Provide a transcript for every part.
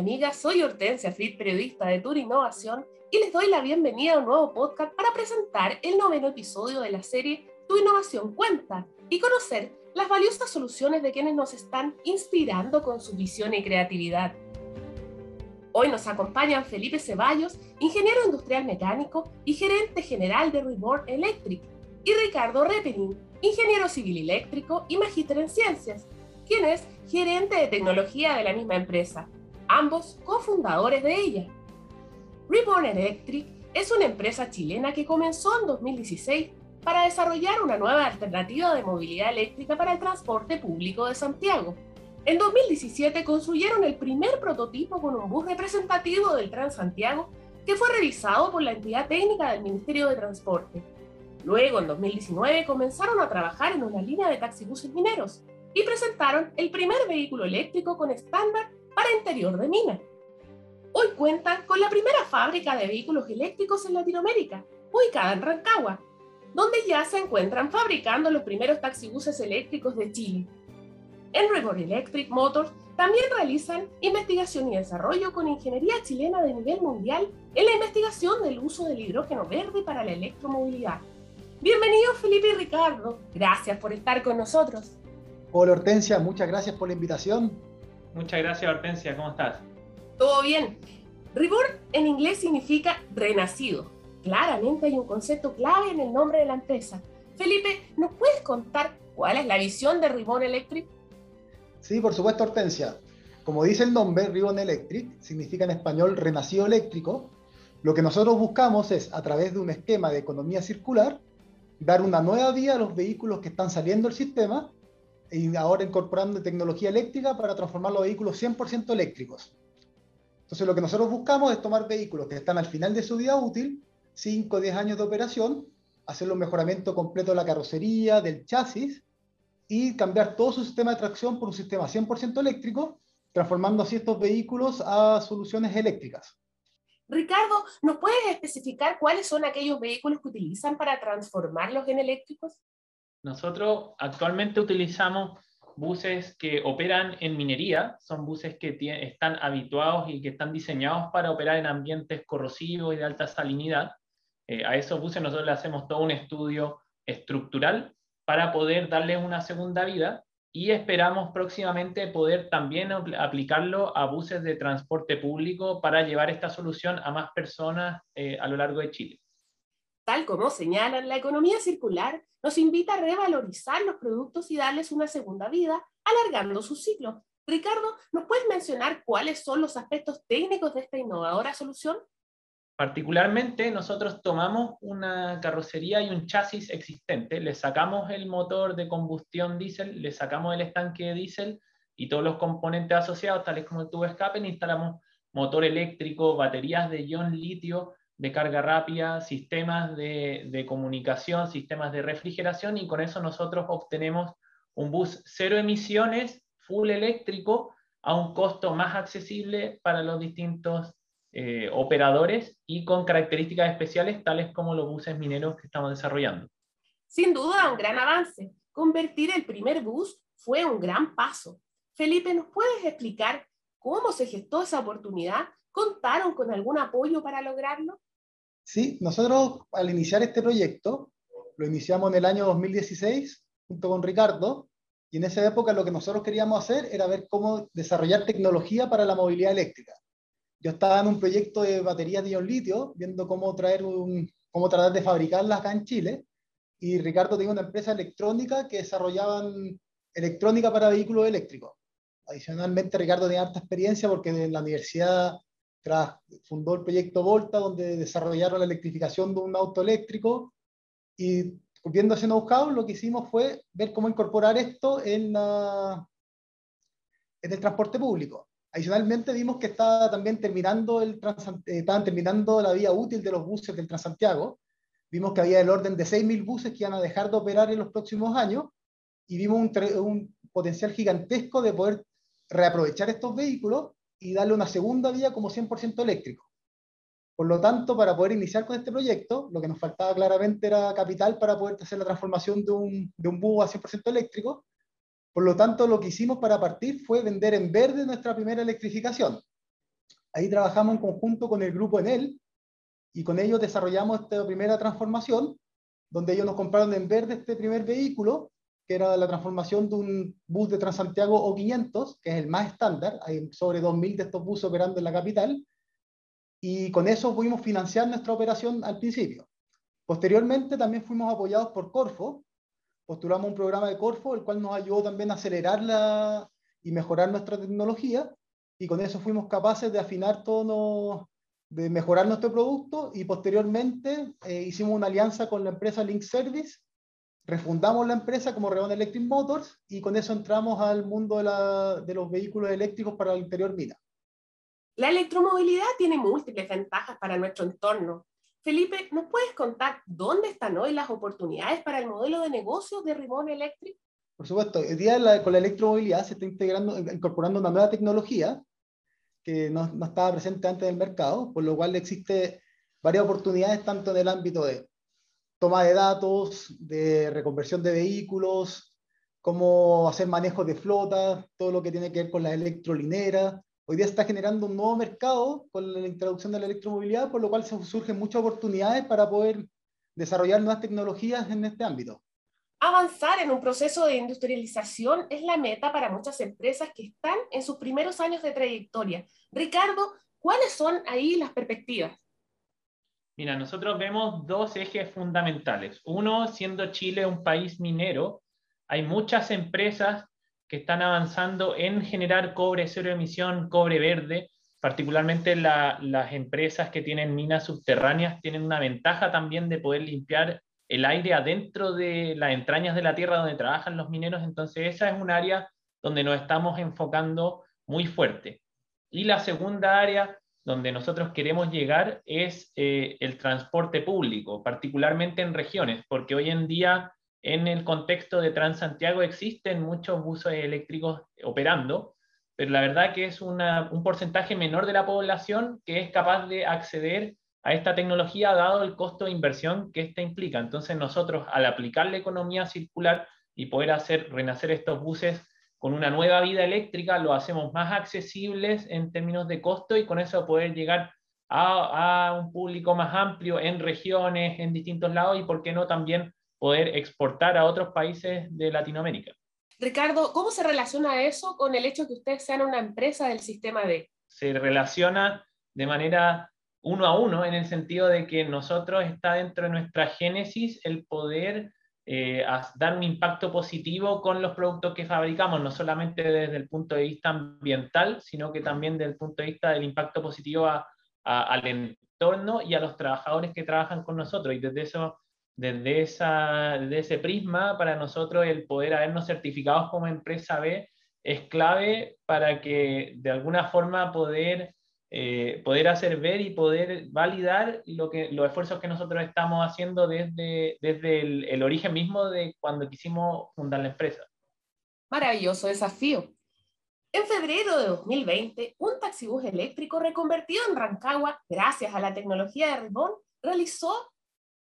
amigas, soy Hortensia Fritz, periodista de Tour Innovación, y les doy la bienvenida a un nuevo podcast para presentar el noveno episodio de la serie Tu Innovación Cuenta y conocer las valiosas soluciones de quienes nos están inspirando con su visión y creatividad. Hoy nos acompañan Felipe Ceballos, ingeniero industrial mecánico y gerente general de Reborn Electric, y Ricardo Repenin, ingeniero civil eléctrico y magíster en ciencias, quien es gerente de tecnología de la misma empresa, ambos cofundadores de ella. Reborn Electric es una empresa chilena que comenzó en 2016 para desarrollar una nueva alternativa de movilidad eléctrica para el transporte público de Santiago. En 2017 construyeron el primer prototipo con un bus representativo del Transantiago que fue revisado por la entidad técnica del Ministerio de Transporte. Luego, en 2019, comenzaron a trabajar en una línea de taxibuses mineros y presentaron el primer vehículo eléctrico con estándar para interior de mina. Hoy cuentan con la primera fábrica de vehículos eléctricos en Latinoamérica, ubicada en Rancagua, donde ya se encuentran fabricando los primeros taxibuses eléctricos de Chile. En Reborn Electric Motors también realizan investigación y desarrollo con ingeniería chilena de nivel mundial en la investigación del uso del hidrógeno verde para la electromovilidad. Bienvenidos Felipe y Ricardo, gracias por estar con nosotros. Hola Hortensia, muchas gracias por la invitación. Muchas gracias Hortensia, ¿cómo estás? Todo bien. Reborn en inglés significa renacido. Claramente hay un concepto clave en el nombre de la empresa. Felipe, ¿nos puedes contar cuál es la visión de Reborn Electric? Sí, por supuesto Hortensia. Como dice el nombre, Ribbon Electric significa en español renacido eléctrico. Lo que nosotros buscamos es, a través de un esquema de economía circular, dar una nueva vía a los vehículos que están saliendo del sistema y ahora incorporando tecnología eléctrica para transformar los vehículos 100% eléctricos. Entonces lo que nosotros buscamos es tomar vehículos que están al final de su vida útil, 5 o 10 años de operación, hacer un mejoramiento completo de la carrocería, del chasis, y cambiar todo su sistema de tracción por un sistema 100% eléctrico, transformando así estos vehículos a soluciones eléctricas. Ricardo, ¿nos puedes especificar cuáles son aquellos vehículos que utilizan para transformarlos en eléctricos? Nosotros actualmente utilizamos buses que operan en minería, son buses que están habituados y que están diseñados para operar en ambientes corrosivos y de alta salinidad. Eh, a esos buses nosotros le hacemos todo un estudio estructural para poder darle una segunda vida y esperamos próximamente poder también aplicarlo a buses de transporte público para llevar esta solución a más personas eh, a lo largo de Chile. Tal como señalan, la economía circular nos invita a revalorizar los productos y darles una segunda vida, alargando su ciclo. Ricardo, ¿nos puedes mencionar cuáles son los aspectos técnicos de esta innovadora solución? Particularmente, nosotros tomamos una carrocería y un chasis existente, le sacamos el motor de combustión diésel, le sacamos el estanque de diésel y todos los componentes asociados, tales como el tubo escape, instalamos motor eléctrico, baterías de ion litio de carga rápida, sistemas de, comunicación, sistemas de refrigeración y con eso nosotros obtenemos un bus cero emisiones, full eléctrico, a un costo más accesible para los distintos eh, operadores y con características especiales tales como los buses mineros que estamos desarrollando. Sin duda, un gran avance. Convertir el primer bus fue un gran paso. Felipe, ¿nos puedes explicar cómo se gestó esa oportunidad? ¿Contaron con algún apoyo para lograrlo? Sí, nosotros al iniciar este proyecto, lo iniciamos en el año 2016 junto con Ricardo, y en esa época lo que nosotros queríamos hacer era ver cómo desarrollar tecnología para la movilidad eléctrica yo estaba en un proyecto de baterías de ion litio, viendo cómo, traer un, cómo tratar de fabricarlas acá en Chile, y Ricardo tenía una empresa electrónica que desarrollaban electrónica para vehículos eléctricos. Adicionalmente, Ricardo tenía harta experiencia porque en la universidad fundó el proyecto Volta, donde desarrollaron la electrificación de un auto eléctrico, y viendo ese know-how, lo que hicimos fue ver cómo incorporar esto en, la, en el transporte público. Adicionalmente vimos que estaba también terminando el eh, estaban terminando la vía útil de los buses del Transantiago. Vimos que había el orden de 6.000 buses que iban a dejar de operar en los próximos años y vimos un, un potencial gigantesco de poder reaprovechar estos vehículos y darle una segunda vía como 100% eléctrico. Por lo tanto, para poder iniciar con este proyecto, lo que nos faltaba claramente era capital para poder hacer la transformación de un, de un bus a 100% eléctrico por lo tanto, lo que hicimos para partir fue vender en verde nuestra primera electrificación. Ahí trabajamos en conjunto con el grupo Enel y con ellos desarrollamos esta primera transformación, donde ellos nos compraron en verde este primer vehículo, que era la transformación de un bus de Transantiago O500, que es el más estándar, hay sobre 2.000 de estos buses operando en la capital, y con eso pudimos financiar nuestra operación al principio. Posteriormente también fuimos apoyados por Corfo, postulamos un programa de Corfo, el cual nos ayudó también a acelerar la, y mejorar nuestra tecnología, y con eso fuimos capaces de afinar todo, de mejorar nuestro producto, y posteriormente eh, hicimos una alianza con la empresa Link Service, refundamos la empresa como Reon Electric Motors, y con eso entramos al mundo de, la, de los vehículos eléctricos para el interior mina. La electromovilidad tiene múltiples ventajas para nuestro entorno. Felipe, ¿nos puedes contar dónde están hoy las oportunidades para el modelo de negocio de Rimón Electric? Por supuesto, el día con la electromovilidad se está integrando, incorporando una nueva tecnología que no, no estaba presente antes del mercado, por lo cual existe varias oportunidades tanto en el ámbito de toma de datos, de reconversión de vehículos, cómo hacer manejo de flota, todo lo que tiene que ver con la electrolinera, hoy día está generando un nuevo mercado con la introducción de la electromovilidad, por lo cual surgen muchas oportunidades para poder desarrollar nuevas tecnologías en este ámbito. Avanzar en un proceso de industrialización es la meta para muchas empresas que están en sus primeros años de trayectoria. Ricardo, ¿cuáles son ahí las perspectivas? Mira, nosotros vemos dos ejes fundamentales. Uno, siendo Chile un país minero, hay muchas empresas que están avanzando en generar cobre cero emisión, cobre verde, particularmente las empresas que tienen minas subterráneas tienen una ventaja también de poder limpiar el aire adentro de las entrañas de la tierra donde trabajan los mineros, entonces esa es un área donde nos estamos enfocando muy fuerte. Y la segunda área donde nosotros queremos llegar es eh, el transporte público, particularmente en regiones, porque hoy en día en el contexto de Transantiago existen muchos buses eléctricos operando, pero la verdad que es un porcentaje menor de la población que es capaz de acceder a esta tecnología dado el costo de inversión que ésta implica. Entonces nosotros al aplicar la economía circular y poder hacer renacer estos buses con una nueva vida eléctrica, lo hacemos más accesibles en términos de costo y con eso poder llegar a, a un público más amplio en regiones, en distintos lados y, por qué no, también poder exportar a otros países de Latinoamérica. Ricardo, ¿cómo se relaciona eso con el hecho de que ustedes sean una empresa del sistema D? Se relaciona de manera uno a uno en el sentido de que nosotros está dentro de nuestra génesis el poder eh, dar un impacto positivo con los productos que fabricamos, no solamente desde el punto de vista ambiental, sino que también desde el punto de vista del impacto positivo al entorno y a los trabajadores que trabajan con nosotros. Y desde eso desde, esa, ese prisma, para nosotros el poder habernos certificados como empresa B es clave para que de alguna forma poder, eh, poder hacer ver y poder validar lo que, los esfuerzos que nosotros estamos haciendo desde, desde el, el origen mismo de cuando quisimos fundar la empresa. Maravilloso desafío. En febrero de 2020, un taxibús eléctrico reconvertido en Rancagua, gracias a la tecnología de Ribón, realizó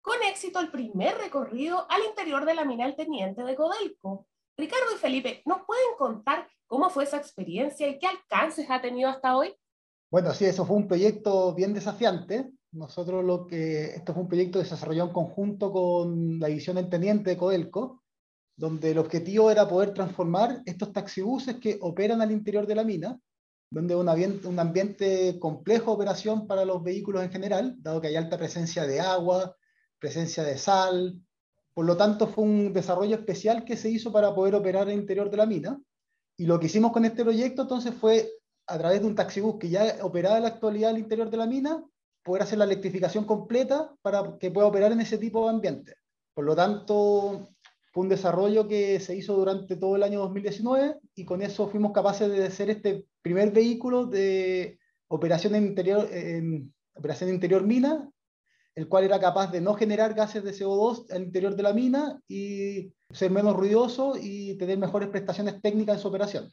con éxito el primer recorrido al interior de la mina El Teniente de Codelco. Ricardo y Felipe, ¿nos pueden contar cómo fue esa experiencia y qué alcances ha tenido hasta hoy? Bueno, sí, eso fue un proyecto bien desafiante. Nosotros lo que, esto fue un proyecto desarrolló en conjunto con la división El Teniente de Codelco, donde el objetivo era poder transformar estos taxibuses que operan al interior de la mina, donde un ambiente, un ambiente complejo de operación para los vehículos en general, dado que hay alta presencia de agua, presencia de sal. Por lo tanto, fue un desarrollo especial que se hizo para poder operar el interior de la mina. Y lo que hicimos con este proyecto entonces fue, a través de un taxibús que ya operaba en la actualidad al interior de la mina, poder hacer la electrificación completa para que pueda operar en ese tipo de ambiente. Por lo tanto, fue un desarrollo que se hizo durante todo el año 2019 y con eso fuimos capaces de hacer este primer vehículo de operación en interior, en operación interior mina el cual era capaz de no generar gases de CO2 al interior de la mina y ser menos ruidoso y tener mejores prestaciones técnicas en su operación.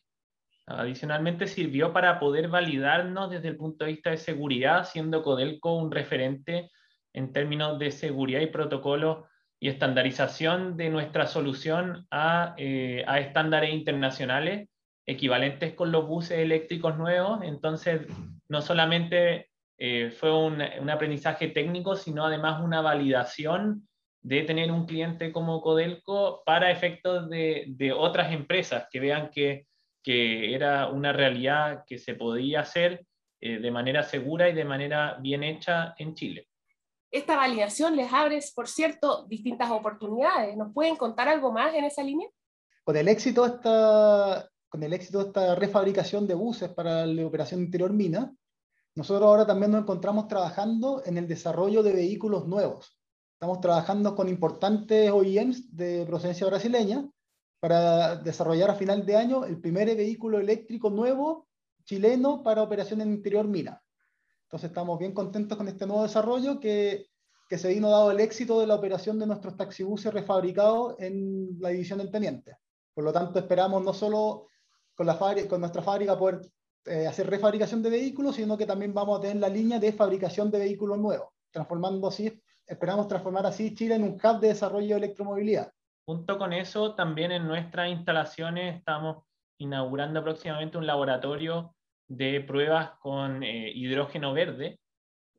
Adicionalmente sirvió para poder validarnos desde el punto de vista de seguridad, siendo Codelco un referente en términos de seguridad y protocolo y estandarización de nuestra solución a, eh, a estándares internacionales equivalentes con los buses eléctricos nuevos. Entonces, no solamente eh, fue un, un, aprendizaje técnico, sino además una validación de tener un cliente como Codelco para efectos de, de otras empresas que vean que, que, era una realidad que se podía hacer eh, de manera segura y de manera bien hecha en Chile. Esta validación les abre, por cierto, distintas oportunidades. ¿Nos pueden contar algo más en esa línea? Con el éxito de esta, con el éxito de esta refabricación de buses para la operación interior mina, nosotros ahora también nos encontramos trabajando en el desarrollo de vehículos nuevos. Estamos trabajando con importantes OEMs de procedencia brasileña para desarrollar a final de año el primer vehículo eléctrico nuevo chileno para operación en interior mina. Entonces estamos bien contentos con este nuevo desarrollo que, que se vino dado el éxito de la operación de nuestros taxibuses refabricados en la división del Teniente. Por lo tanto, esperamos no solo con, nuestra fábrica poder eh, hacer refabricación de vehículos, sino que también vamos a tener la línea de fabricación de vehículos nuevos, transformando así, esperamos transformar así Chile en un hub de desarrollo de electromovilidad. Junto con eso, también en nuestras instalaciones estamos inaugurando próximamente un laboratorio de pruebas con eh, hidrógeno verde.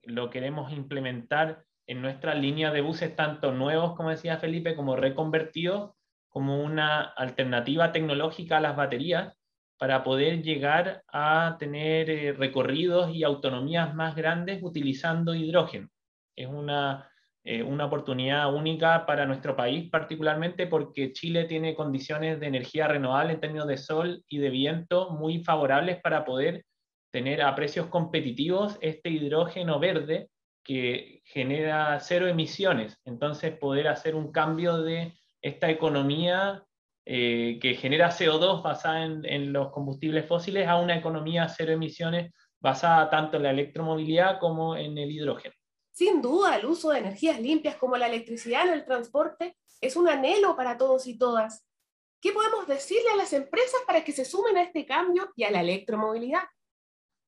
Lo queremos implementar en nuestra línea de buses, tanto nuevos, como decía Felipe, como reconvertidos, como una alternativa tecnológica a las baterías para poder llegar a tener eh, recorridos y autonomías más grandes utilizando hidrógeno. Es una, eh, una oportunidad única para nuestro país, particularmente porque Chile tiene condiciones de energía renovable en términos de sol y de viento muy favorables para poder tener a precios competitivos este hidrógeno verde que genera cero emisiones. Entonces, poder hacer un cambio de esta economía eh, que genera CO2 basada en, los combustibles fósiles a una economía cero emisiones basada tanto en la electromovilidad como en el hidrógeno. Sin duda, el uso de energías limpias como la electricidad en el transporte es un anhelo para todos y todas. ¿Qué podemos decirle a las empresas para que se sumen a este cambio y a la electromovilidad?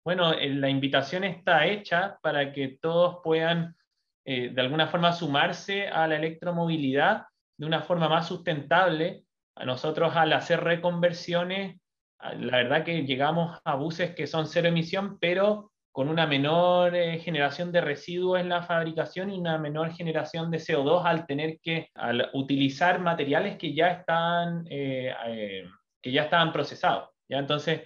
Bueno, eh, la invitación está hecha para que todos puedan eh, de alguna forma sumarse a la electromovilidad de una forma más sustentable. A nosotros al hacer reconversiones, la verdad que llegamos a buses que son cero emisión, pero con una menor eh, generación de residuos en la fabricación y una menor generación de CO2 al tener que al utilizar materiales que ya están, eh, eh, que ya estaban procesados. ¿ya? Entonces,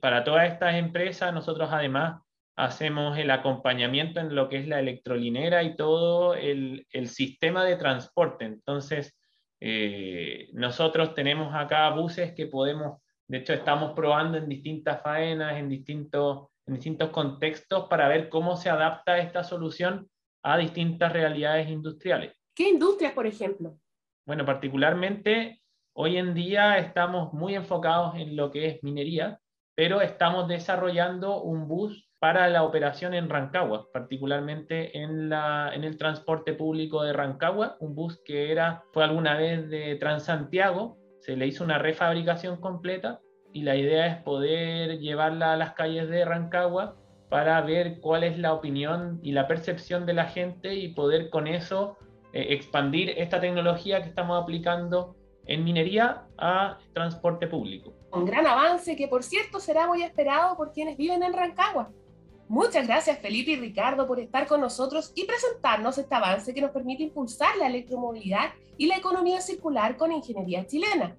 para todas estas empresas, nosotros además hacemos el acompañamiento en lo que es la electrolinera y todo el, sistema de transporte. Entonces, eh, nosotros tenemos acá buses que podemos, de hecho estamos probando en distintas faenas, en distintos, en distintos contextos para ver cómo se adapta esta solución a distintas realidades industriales. ¿Qué industrias, por ejemplo? Bueno, particularmente hoy en día estamos muy enfocados en lo que es minería, pero estamos desarrollando un bus para la operación en Rancagua, particularmente en, la, en el transporte público de Rancagua, un bus que era, fue alguna vez de Transantiago, se le hizo una refabricación completa y la idea es poder llevarla a las calles de Rancagua para ver cuál es la opinión y la percepción de la gente y poder con eso eh, expandir esta tecnología que estamos aplicando en minería a transporte público. Un gran avance que por cierto será muy esperado por quienes viven en Rancagua. Muchas gracias Felipe y Ricardo por estar con nosotros y presentarnos este avance que nos permite impulsar la electromovilidad y la economía circular con ingeniería chilena.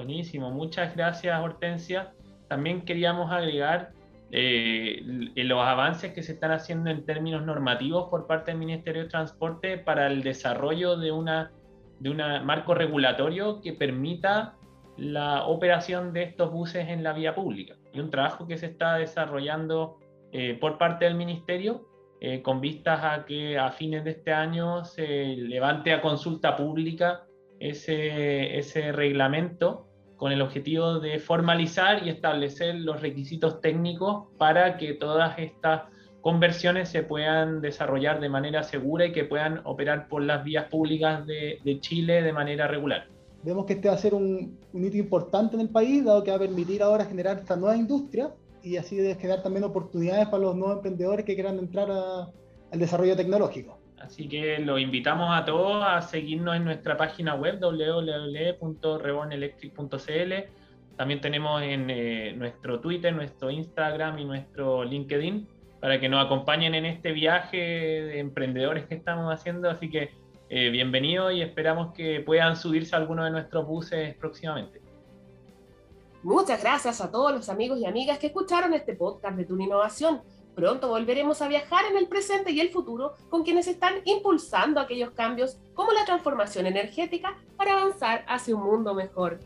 Buenísimo, muchas gracias Hortensia. También queríamos agregar eh, los avances que se están haciendo en términos normativos por parte del Ministerio de Transporte para el desarrollo de una de un marco regulatorio que permita la operación de estos buses en la vía pública. Y un trabajo que se está desarrollando eh, por parte del Ministerio, eh, con vistas a que a fines de este año se levante a consulta pública ese, ese reglamento con el objetivo de formalizar y establecer los requisitos técnicos para que todas estas conversiones se puedan desarrollar de manera segura y que puedan operar por las vías públicas de, de Chile de manera regular. Vemos que este va a ser un, un, hito importante en el país, dado que va a permitir ahora generar esta nueva industria y así de generar también oportunidades para los nuevos emprendedores que quieran entrar al desarrollo tecnológico. Así que los invitamos a todos a seguirnos en nuestra página web www.rebornelectric.cl. También tenemos en eh, nuestro Twitter, nuestro Instagram y nuestro LinkedIn para que nos acompañen en este viaje de emprendedores que estamos haciendo. Así que eh, bienvenidos y esperamos que puedan subirse a alguno de nuestros buses próximamente. Muchas gracias a todos los amigos y amigas que escucharon este podcast de Tuna Innovación. Pronto volveremos a viajar en el presente y el futuro con quienes están impulsando aquellos cambios como la transformación energética para avanzar hacia un mundo mejor.